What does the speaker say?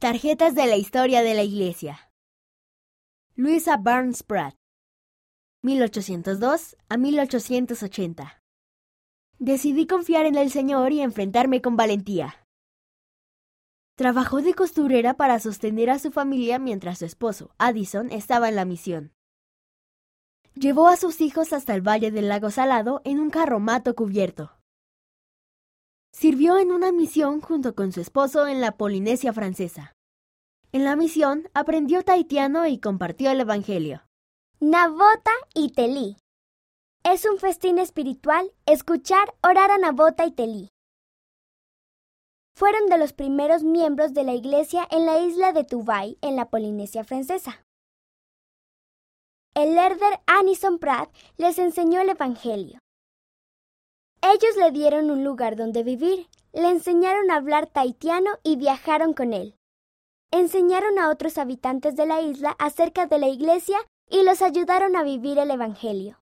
Tarjetas de la historia de la Iglesia. Luisa Barnes Pratt, 1802 a 1880. Decidí confiar en el Señor y enfrentarme con valentía. Trabajó de costurera para sostener a su familia mientras su esposo, Addison, estaba en la misión. Llevó a sus hijos hasta el Valle del Lago Salado en un carromato cubierto. Sirvió en una misión junto con su esposo en la Polinesia francesa. En la misión aprendió taitiano y compartió el Evangelio. Nabota y Telí. Es un festín espiritual escuchar orar a Nabota y Telí. Fueron de los primeros miembros de la iglesia en la isla de Tuvay, en la Polinesia francesa. El herder Anison Pratt les enseñó el Evangelio. Ellos le dieron un lugar donde vivir, le enseñaron a hablar taitiano y viajaron con él. Enseñaron a otros habitantes de la isla acerca de la iglesia y los ayudaron a vivir el Evangelio.